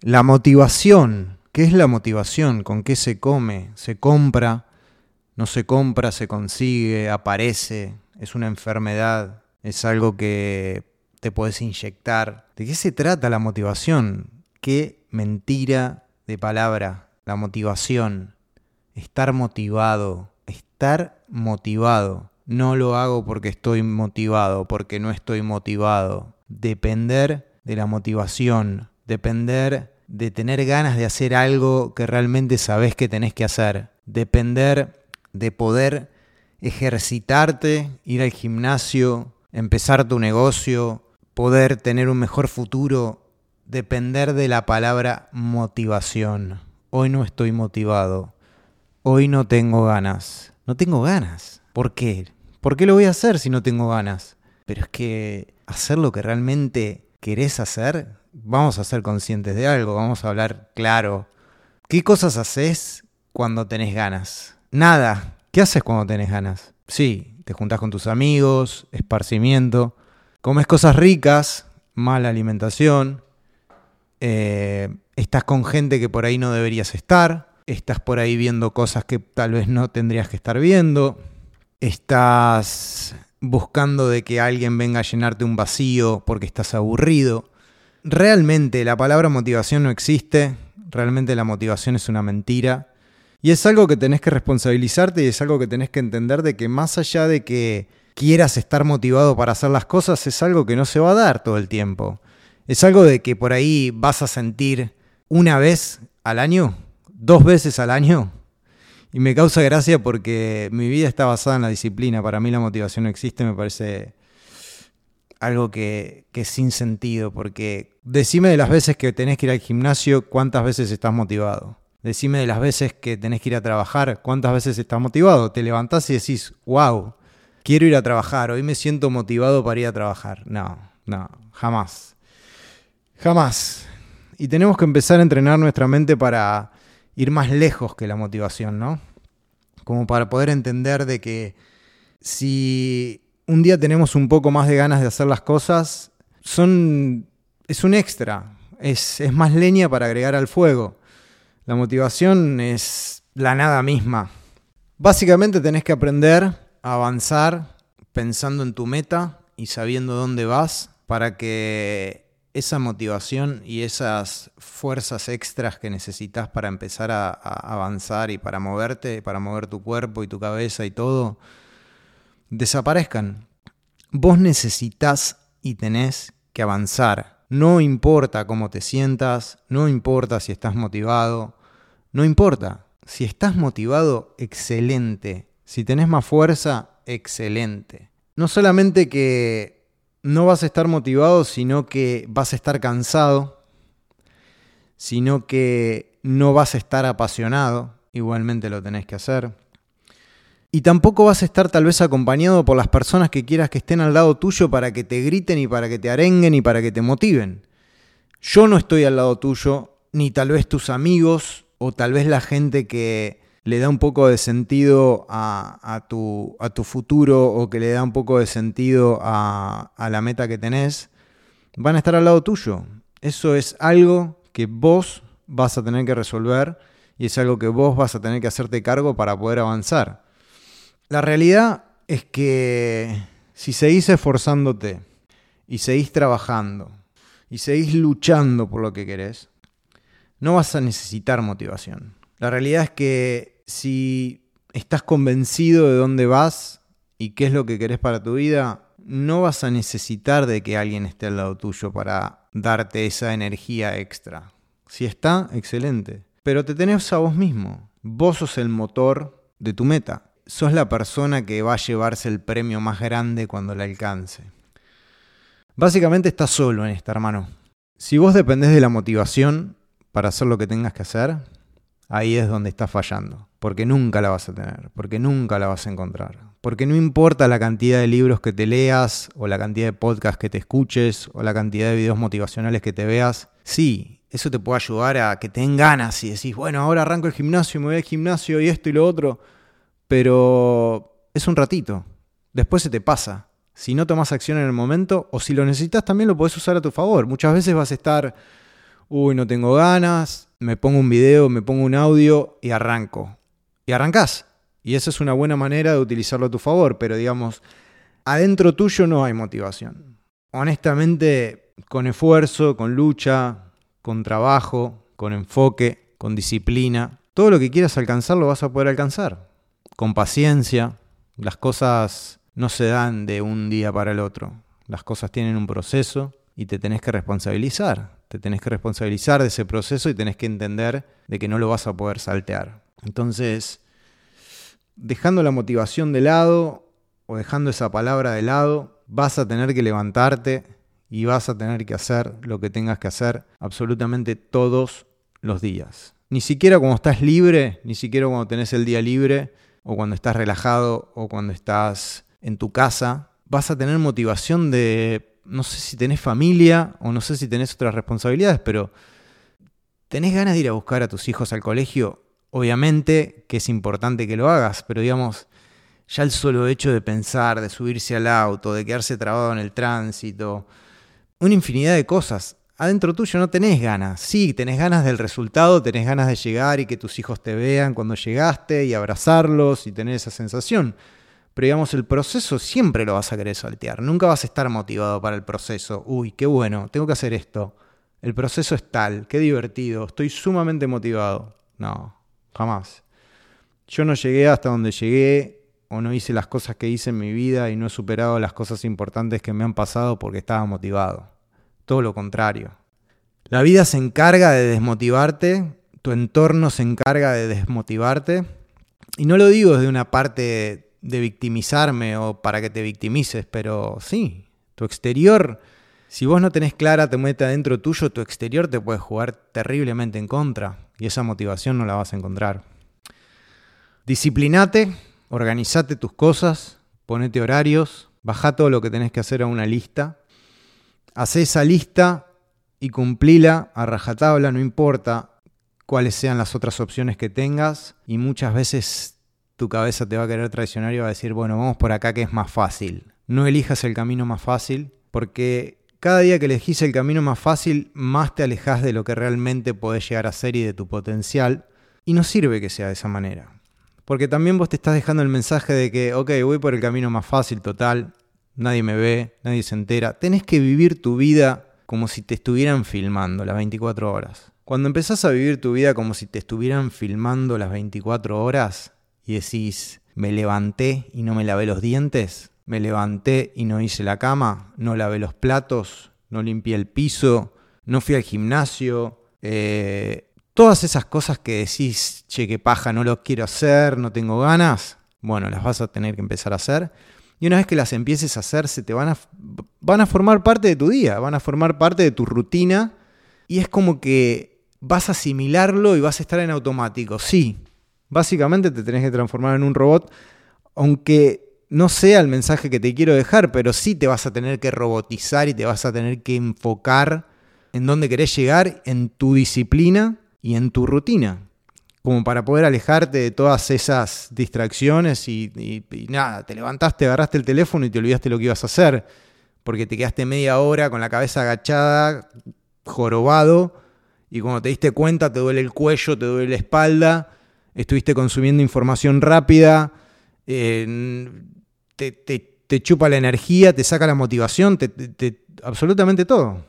La motivación. ¿Qué es la motivación? ¿Con qué se come? ¿Se compra? ¿No se compra? ¿Se consigue? ¿Aparece? ¿Es una enfermedad? ¿Es algo que te puedes inyectar? ¿De qué se trata la motivación? Qué mentira de palabra. La motivación. Estar motivado. Estar motivado. No lo hago porque estoy motivado, porque no estoy motivado. Depender de la motivación. Depender de tener ganas de hacer algo que realmente sabes que tenés que hacer. Depender de poder ejercitarte, ir al gimnasio, empezar tu negocio, poder tener un mejor futuro. Depender de la palabra motivación. Hoy no estoy motivado. Hoy no tengo ganas. No tengo ganas. ¿Por qué? ¿Por qué lo voy a hacer si no tengo ganas? Pero es que hacer lo que realmente querés hacer, vamos a ser conscientes de algo, vamos a hablar claro. ¿Qué cosas haces cuando tenés ganas? Nada. ¿Qué haces cuando tenés ganas? Sí, te juntás con tus amigos, esparcimiento, comes cosas ricas, mala alimentación, eh, estás con gente que por ahí no deberías estar, estás por ahí viendo cosas que tal vez no tendrías que estar viendo, estás buscando de que alguien venga a llenarte un vacío porque estás aburrido. Realmente la palabra motivación no existe, realmente la motivación es una mentira. Y es algo que tenés que responsabilizarte y es algo que tenés que entender de que más allá de que quieras estar motivado para hacer las cosas, es algo que no se va a dar todo el tiempo. Es algo de que por ahí vas a sentir una vez al año, dos veces al año, y me causa gracia porque mi vida está basada en la disciplina. Para mí la motivación no existe, me parece algo que, que, es sin sentido. Porque decime de las veces que tenés que ir al gimnasio, cuántas veces estás motivado. Decime de las veces que tenés que ir a trabajar, cuántas veces estás motivado. Te levantás y decís, wow, quiero ir a trabajar, hoy me siento motivado para ir a trabajar. No, no, jamás. Jamás. Y tenemos que empezar a entrenar nuestra mente para ir más lejos que la motivación, ¿no? Como para poder entender de que si un día tenemos un poco más de ganas de hacer las cosas, son, es un extra, es, es más leña para agregar al fuego. La motivación es la nada misma. Básicamente tenés que aprender a avanzar pensando en tu meta y sabiendo dónde vas para que esa motivación y esas fuerzas extras que necesitas para empezar a, a, avanzar y para moverte, para mover tu cuerpo y tu cabeza y todo, desaparezcan. Vos necesitas y tenés que avanzar. No importa cómo te sientas, no importa si estás motivado, no importa. Si estás motivado, excelente. Si tenés más fuerza, excelente. No solamente que no vas a estar motivado, sino que vas a estar cansado, sino que no vas a estar apasionado, igualmente lo tenés que hacer. Y tampoco vas a estar tal vez acompañado por las personas que quieras que estén al lado tuyo para que te griten y para que te arenguen y para que te motiven. Yo no estoy al lado tuyo, ni tal vez tus amigos o tal vez la gente que le da un poco de sentido a, tu, futuro o que le da un poco de sentido a, a la meta que tenés, van a estar al lado tuyo. Eso es algo que vos vas a tener que resolver y es algo que vos vas a tener que hacerte cargo para poder avanzar. La realidad es que si seguís esforzándote y seguís trabajando y seguís luchando por lo que querés, no vas a necesitar motivación. La realidad es que si estás convencido de dónde vas y qué es lo que querés para tu vida, no vas a necesitar de que alguien esté al lado tuyo para darte esa energía extra. Si está, excelente. Pero te tenés a vos mismo. Vos sos el motor de tu meta. Sos la persona que va a llevarse el premio más grande cuando la alcance. Básicamente estás solo en esta, hermano. Si vos dependés de la motivación para hacer lo que tengas que hacer, ahí es donde estás fallando porque nunca la vas a tener, porque nunca la vas a encontrar. Porque no importa la cantidad de libros que te leas, o la cantidad de podcasts que te escuches, o la cantidad de videos motivacionales que te veas, sí, eso te puede ayudar a que te ganas y decís, bueno, ahora arranco el gimnasio, me voy al gimnasio y esto y lo otro, pero es un ratito, después se te pasa. Si no tomas acción en el momento, o si lo necesitas, también lo podés usar a tu favor. Muchas veces vas a estar uy, no tengo ganas, me pongo un video, me pongo un audio y arranco. Y arrancás. Y esa es una buena manera de utilizarlo a tu favor, pero digamos, adentro tuyo no hay motivación. Honestamente, con esfuerzo, con lucha, con trabajo, con enfoque, con disciplina, todo lo que quieras alcanzar lo vas a poder alcanzar. Con paciencia, las cosas no se dan de un día para el otro. Las cosas tienen un proceso y te tenés que responsabilizar. Te tenés que responsabilizar de ese proceso y tenés que entender de que no lo vas a poder saltear. Entonces, dejando la motivación de lado o dejando esa palabra de lado, vas a tener que levantarte y vas a tener que hacer lo que tengas que hacer absolutamente todos los días. Ni siquiera cuando estás libre, ni siquiera cuando tenés el día libre, o cuando estás relajado, o cuando estás en tu casa, vas a tener motivación de, no sé si tenés familia, o no sé si tenés otras responsabilidades, pero tenés ganas de ir a buscar a tus hijos al colegio Obviamente que es importante que lo hagas, pero digamos, ya el solo hecho de pensar, de subirse al auto, de quedarse trabado en el tránsito, una infinidad de cosas. Adentro tuyo no tenés ganas. Sí, tenés ganas del resultado, tenés ganas de llegar y que tus hijos te vean cuando llegaste y abrazarlos y tener esa sensación. Pero digamos, el proceso siempre lo vas a querer saltear. Nunca vas a estar motivado para el proceso. Uy, qué bueno, tengo que hacer esto. El proceso es tal, qué divertido, estoy sumamente motivado. No, jamás. Yo no llegué hasta donde llegué o no hice las cosas que hice en mi vida y no he superado las cosas importantes que me han pasado porque estaba motivado. Todo lo contrario. La vida se encarga de desmotivarte, tu entorno se encarga de desmotivarte. Y no lo digo desde una parte de victimizarme o para que te victimices, pero sí, tu exterior, si vos no tenés clara, te mete adentro tuyo, tu exterior te puede jugar terriblemente en contra y esa motivación no la vas a encontrar. Disciplinate, organizate tus cosas, ponete horarios, baja todo lo que tenés que hacer a una lista, hace esa lista y cumplila a rajatabla, no importa cuáles sean las otras opciones que tengas y muchas veces tu cabeza te va a querer traicionar y va a decir, bueno, vamos por acá que es más fácil. No elijas el camino más fácil porque cada día que elegís el camino más fácil, más te alejas de lo que realmente podés llegar a ser y de tu potencial. Y no sirve que sea de esa manera. Porque también vos te estás dejando el mensaje de que, ok, voy por el camino más fácil, total, nadie me ve, nadie se entera. Tenés que vivir tu vida como si te estuvieran filmando las 24 horas. Cuando empezás a vivir tu vida como si te estuvieran filmando las 24 horas y decís, me levanté y no me lavé los dientes, me levanté y no hice la cama, no lavé los platos, no limpié el piso, no fui al gimnasio. Eh, todas esas cosas que decís, che, qué paja, no lo quiero hacer, no tengo ganas, bueno, las vas a tener que empezar a hacer. Y una vez que las empieces a hacer, se te van a, van a formar parte de tu día, van a formar parte de tu rutina. Y es como que vas a asimilarlo y vas a estar en automático. Sí, básicamente te tenés que transformar en un robot, aunque no sea el mensaje que te quiero dejar, pero sí te vas a tener que robotizar y te vas a tener que enfocar en dónde querés llegar, en tu disciplina y en tu rutina, como para poder alejarte de todas esas distracciones y, nada, te levantaste, agarraste el teléfono y te olvidaste lo que ibas a hacer, porque te quedaste media hora con la cabeza agachada, jorobado, y cuando te diste cuenta te duele el cuello, te duele la espalda, estuviste consumiendo información rápida, eh, te, chupa la energía, te saca la motivación, te, absolutamente todo.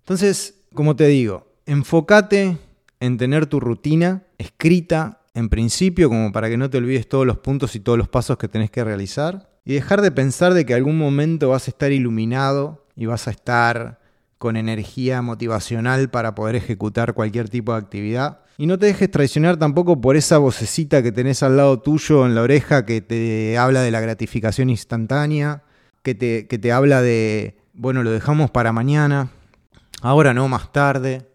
Entonces, como te digo, enfócate en tener tu rutina escrita en principio, como para que no te olvides todos los puntos y todos los pasos que tenés que realizar, y dejar de pensar de que algún momento vas a estar iluminado y vas a estar con energía motivacional para poder ejecutar cualquier tipo de actividad. Y no te dejes traicionar tampoco por esa vocecita que tenés al lado tuyo en la oreja que te habla de la gratificación instantánea, que te, que te habla de, bueno, lo dejamos para mañana, ahora no, más tarde.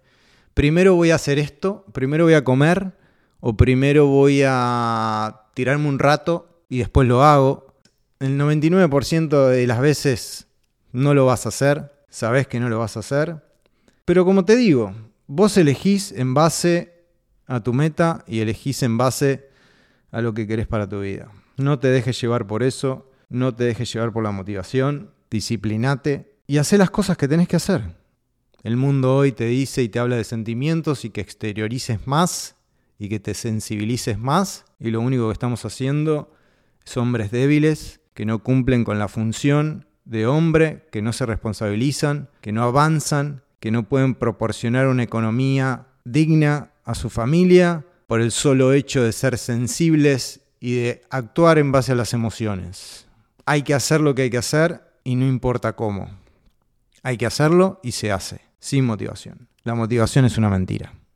Primero voy a hacer esto, primero voy a comer o primero voy a tirarme un rato y después lo hago. El 99% de las veces no lo vas a hacer, sabes que no lo vas a hacer. Pero como te digo, vos elegís en base a tu meta y elegís en base a lo que querés para tu vida. No te dejes llevar por eso, no te dejes llevar por la motivación, disciplinate y haz las cosas que tenés que hacer. El mundo hoy te dice y te habla de sentimientos y que exteriorices más y que te sensibilices más y lo único que estamos haciendo es hombres débiles que no cumplen con la función de hombre, que no se responsabilizan, que no avanzan, que no pueden proporcionar una economía digna a su familia por el solo hecho de ser sensibles y de actuar en base a las emociones. Hay que hacer lo que hay que hacer y no importa cómo. Hay que hacerlo y se hace, sin motivación. La motivación es una mentira.